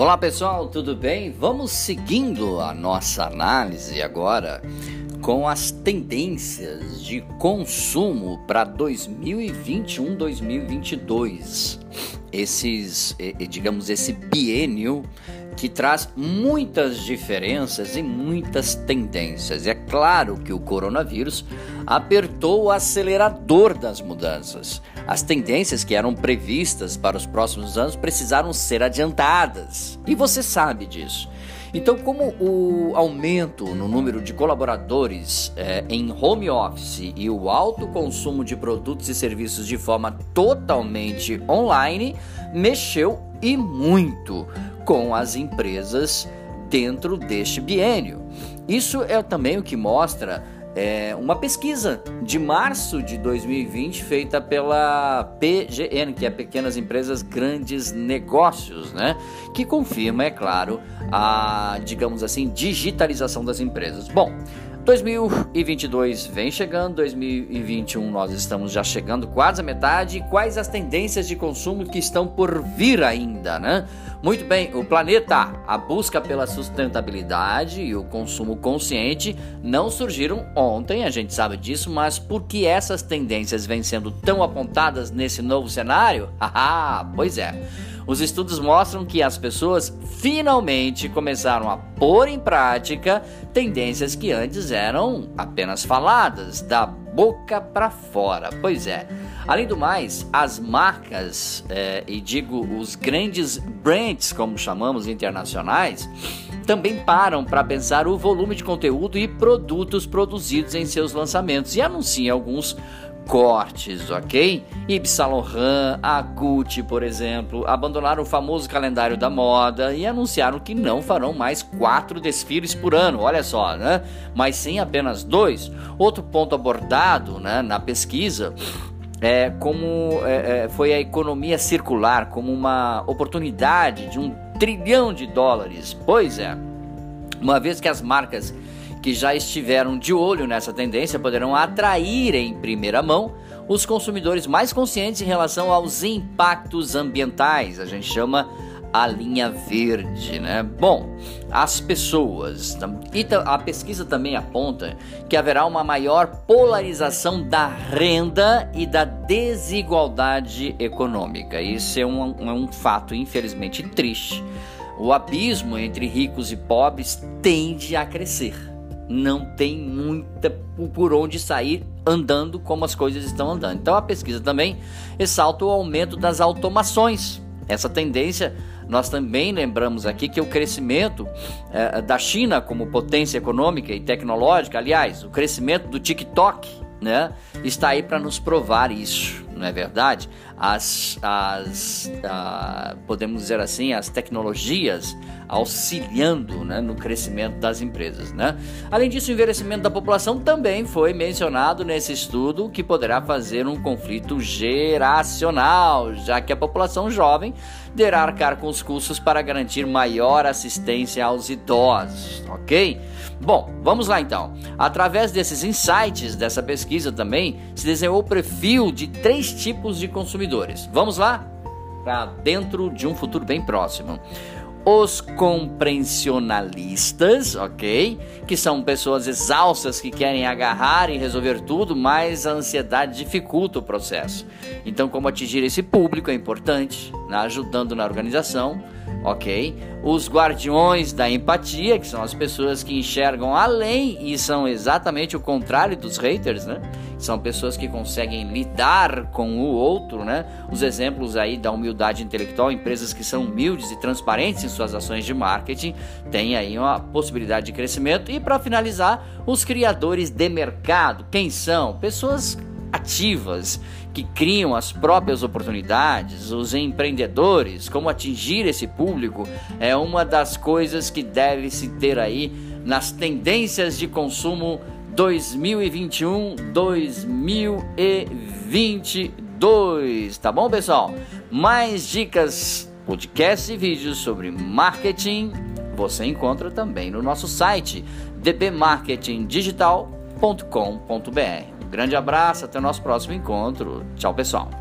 Olá pessoal, tudo bem? Vamos seguindo a nossa análise agora com as tendências de consumo para 2021-2022. Esses, digamos, esse biênio que traz muitas diferenças e muitas tendências. É claro que o coronavírus apertou o acelerador das mudanças. As tendências que eram previstas para os próximos anos precisaram ser adiantadas. E você sabe disso. Então, como o aumento no número de colaboradores é, em home office e o alto consumo de produtos e serviços de forma totalmente online mexeu e muito com as empresas dentro deste biênio. Isso é também o que mostra é, uma pesquisa de março de 2020 feita pela PGN, que é Pequenas Empresas Grandes Negócios, né? Que confirma, é claro, a, digamos assim, digitalização das empresas. Bom, 2022 vem chegando, 2021 nós estamos já chegando quase à metade. Quais as tendências de consumo que estão por vir ainda, né? Muito bem, o planeta, a busca pela sustentabilidade e o consumo consciente não surgiram ontem, a gente sabe disso, mas por que essas tendências vêm sendo tão apontadas nesse novo cenário? Ah, pois é. Os estudos mostram que as pessoas finalmente começaram a pôr em prática tendências que antes eram apenas faladas, da boca para fora. Pois é. Além do mais, as marcas, é, e digo os grandes brands, como chamamos internacionais, também param para pensar o volume de conteúdo e produtos produzidos em seus lançamentos e anunciam alguns cortes, ok? Yves Saint Laurent, a Gucci, por exemplo, abandonaram o famoso calendário da moda e anunciaram que não farão mais quatro desfiles por ano, olha só, né? Mas sim apenas dois. Outro ponto abordado né, na pesquisa é como é, é, foi a economia circular como uma oportunidade de um trilhão de dólares. Pois é, uma vez que as marcas que já estiveram de olho nessa tendência poderão atrair em primeira mão os consumidores mais conscientes em relação aos impactos ambientais. A gente chama a linha verde, né? Bom, as pessoas e a pesquisa também aponta que haverá uma maior polarização da renda e da desigualdade econômica. Isso é um, é um fato infelizmente triste. O abismo entre ricos e pobres tende a crescer não tem muita por onde sair andando como as coisas estão andando. Então a pesquisa também ressalta o aumento das automações. Essa tendência, nós também lembramos aqui que o crescimento é, da China como potência econômica e tecnológica, aliás, o crescimento do TikTok, né, está aí para nos provar isso não é verdade? As, as a, podemos dizer assim, as tecnologias auxiliando né, no crescimento das empresas. Né? Além disso, o envelhecimento da população também foi mencionado nesse estudo, que poderá fazer um conflito geracional, já que a população jovem deverá arcar com os custos para garantir maior assistência aos idosos, ok? Bom, vamos lá então. Através desses insights dessa pesquisa também se desenhou o perfil de três tipos de consumidores. Vamos lá? Para dentro de um futuro bem próximo. Os comprehensionalistas, ok? Que são pessoas exaustas que querem agarrar e resolver tudo, mas a ansiedade dificulta o processo. Então, como atingir esse público é importante, né? ajudando na organização ok? Os guardiões da empatia, que são as pessoas que enxergam além e são exatamente o contrário dos haters, né? São pessoas que conseguem lidar com o outro, né? Os exemplos aí da humildade intelectual, empresas que são humildes e transparentes em suas ações de marketing, têm aí uma possibilidade de crescimento. E para finalizar, os criadores de mercado, quem são? Pessoas ativas que criam as próprias oportunidades, os empreendedores, como atingir esse público, é uma das coisas que deve se ter aí nas tendências de consumo 2021-2022. Tá bom, pessoal? Mais dicas, podcasts e vídeos sobre marketing você encontra também no nosso site dbmarketingdigital.com.br. Grande abraço, até o nosso próximo encontro. Tchau, pessoal.